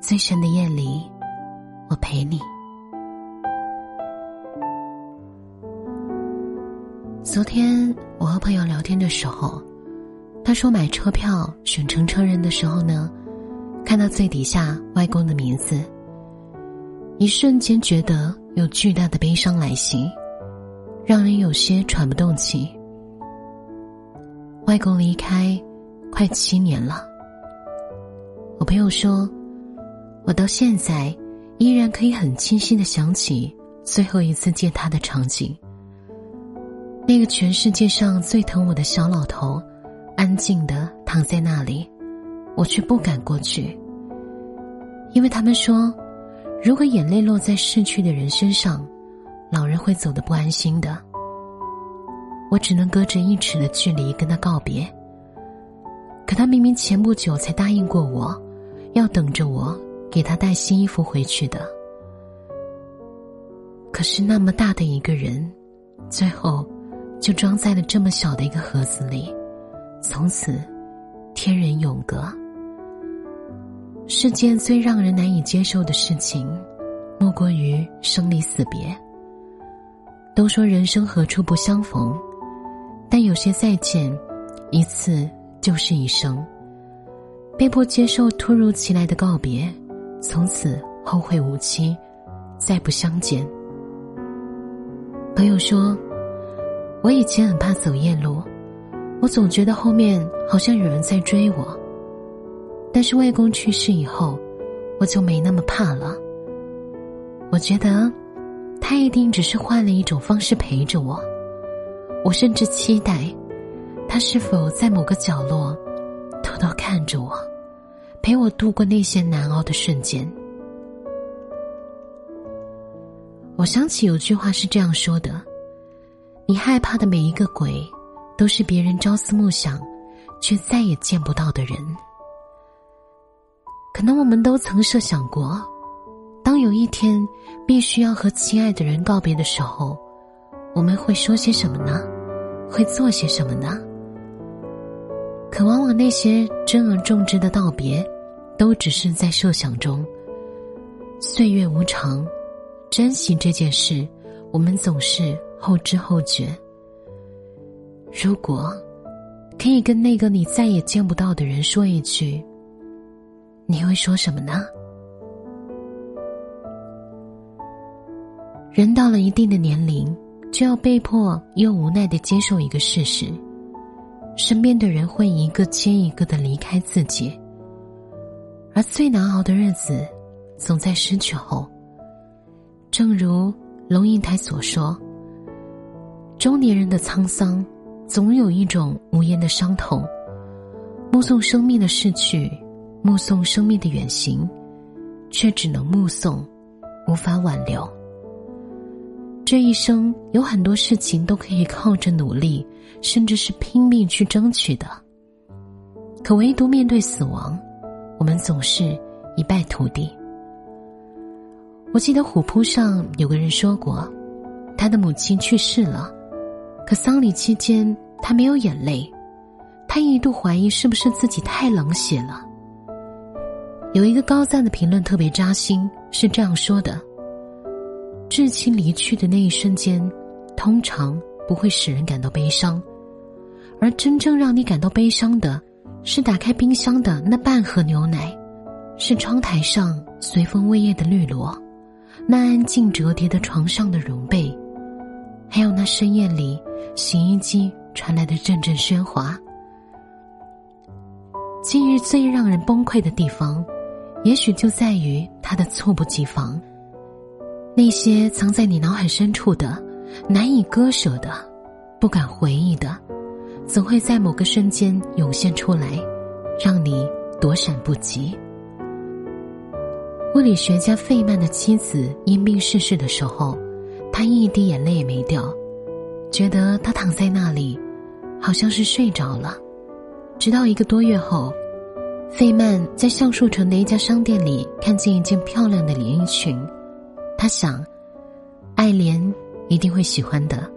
最深的夜里，我陪你。昨天我和朋友聊天的时候，他说买车票选乘车人的时候呢，看到最底下外公的名字，一瞬间觉得有巨大的悲伤来袭，让人有些喘不动气。外公离开快七年了，我朋友说，我到现在依然可以很清晰的想起最后一次见他的场景。那个全世界上最疼我的小老头，安静的躺在那里，我却不敢过去，因为他们说，如果眼泪落在逝去的人身上，老人会走得不安心的。我只能隔着一尺的距离跟他告别。可他明明前不久才答应过我，要等着我给他带新衣服回去的。可是那么大的一个人，最后就装在了这么小的一个盒子里，从此天人永隔。世间最让人难以接受的事情，莫过于生离死别。都说人生何处不相逢。但有些再见，一次就是一生。被迫接受突如其来的告别，从此后会无期，再不相见。朋友说，我以前很怕走夜路，我总觉得后面好像有人在追我。但是外公去世以后，我就没那么怕了。我觉得，他一定只是换了一种方式陪着我。我甚至期待，他是否在某个角落，偷偷看着我，陪我度过那些难熬的瞬间。我想起有句话是这样说的：“你害怕的每一个鬼，都是别人朝思暮想，却再也见不到的人。”可能我们都曾设想过，当有一天必须要和亲爱的人告别的时候，我们会说些什么呢？会做些什么呢？可往往那些珍而重之的道别，都只是在设想中。岁月无常，珍惜这件事，我们总是后知后觉。如果可以跟那个你再也见不到的人说一句，你会说什么呢？人到了一定的年龄。就要被迫又无奈的接受一个事实：身边的人会一个接一个的离开自己，而最难熬的日子，总在失去后。正如龙应台所说：“中年人的沧桑，总有一种无言的伤痛，目送生命的逝去，目送生命的远行，却只能目送，无法挽留。”这一生有很多事情都可以靠着努力，甚至是拼命去争取的。可唯独面对死亡，我们总是一败涂地。我记得虎扑上有个人说过，他的母亲去世了，可丧礼期间他没有眼泪，他一度怀疑是不是自己太冷血了。有一个高赞的评论特别扎心，是这样说的。至亲离去的那一瞬间，通常不会使人感到悲伤，而真正让你感到悲伤的，是打开冰箱的那半盒牛奶，是窗台上随风微曳的绿萝，那安静折叠的床上的绒被，还有那深夜里洗衣机传来的阵阵喧哗。今日最让人崩溃的地方，也许就在于它的猝不及防。那些藏在你脑海深处的、难以割舍的、不敢回忆的，总会在某个瞬间涌现出来，让你躲闪不及。物理学家费曼的妻子因病逝世的时候，他一滴眼泪也没掉，觉得他躺在那里，好像是睡着了。直到一个多月后，费曼在橡树城的一家商店里看见一件漂亮的连衣裙，他想，爱莲一定会喜欢的。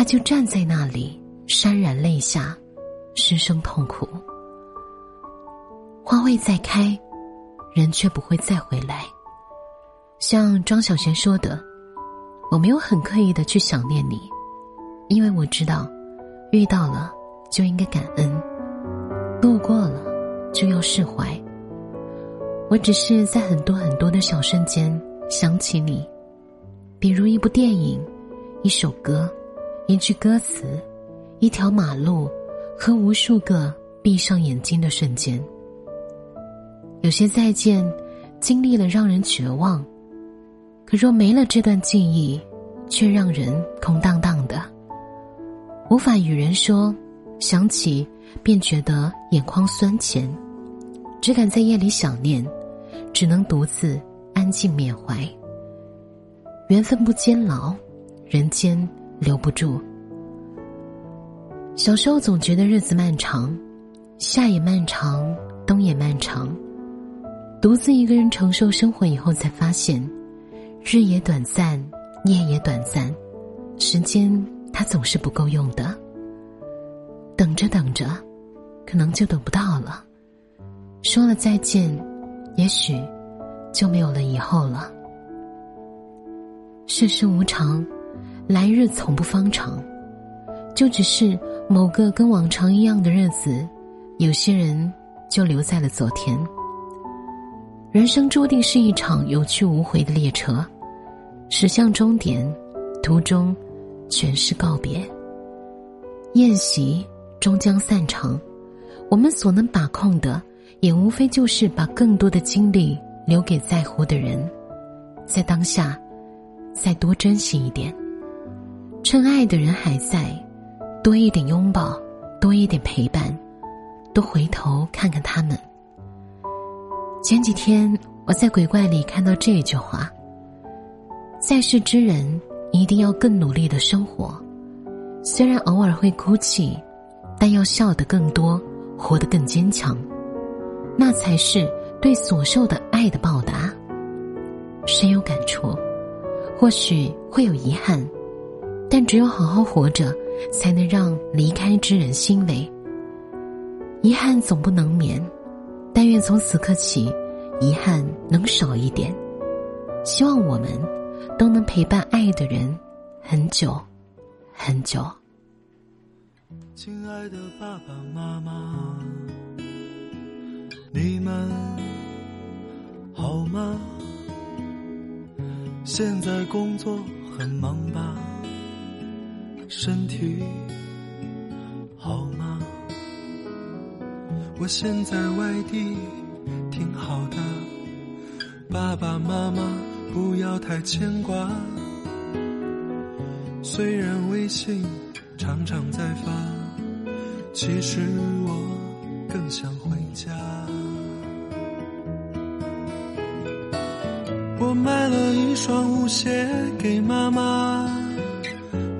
他就站在那里，潸然泪下，失声痛苦。花会再开，人却不会再回来。像张小娴说的：“我没有很刻意的去想念你，因为我知道，遇到了就应该感恩，路过了就要释怀。我只是在很多很多的小瞬间想起你，比如一部电影，一首歌。”一句歌词，一条马路，和无数个闭上眼睛的瞬间。有些再见，经历了让人绝望；可若没了这段记忆，却让人空荡荡的，无法与人说。想起便觉得眼眶酸甜，只敢在夜里想念，只能独自安静缅怀。缘分不坚牢，人间。留不住。小时候总觉得日子漫长，夏也漫长，冬也漫长。独自一个人承受生活以后，才发现，日也短暂，夜也短暂，时间它总是不够用的。等着等着，可能就等不到了。说了再见，也许就没有了以后了。世事无常。来日从不方长，就只是某个跟往常一样的日子，有些人就留在了昨天。人生注定是一场有去无回的列车，驶向终点，途中全是告别。宴席终将散场，我们所能把控的，也无非就是把更多的精力留给在乎的人，在当下，再多珍惜一点。趁爱的人还在，多一点拥抱，多一点陪伴，多回头看看他们。前几天我在鬼怪里看到这句话：在世之人一定要更努力的生活，虽然偶尔会哭泣，但要笑得更多，活得更坚强，那才是对所受的爱的报答。深有感触，或许会有遗憾。但只有好好活着，才能让离开之人欣慰。遗憾总不能免，但愿从此刻起，遗憾能少一点。希望我们都能陪伴爱的人很久，很久。亲爱的爸爸妈妈，你们好吗？现在工作很忙吧？身体好吗？我现在外地挺好的，爸爸妈妈不要太牵挂。虽然微信常常在发，其实我更想回家。我买了一双舞鞋给妈妈。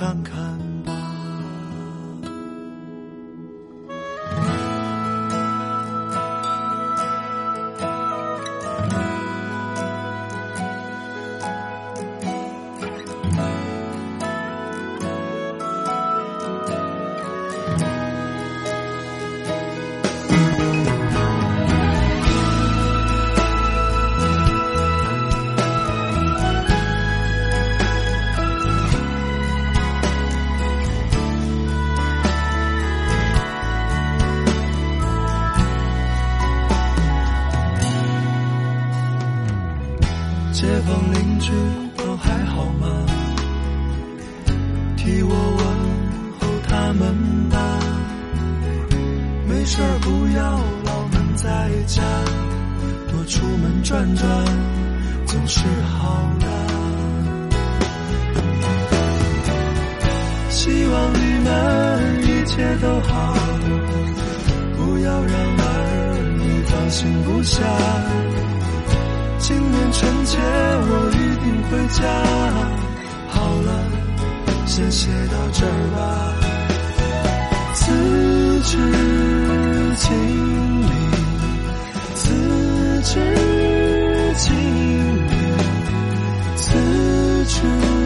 看看。家，多出门转转总是好的。希望你们一切都好，不要让儿女放心不下。今年春节我一定回家。好了，先写到这儿吧。此致敬知今年，此处。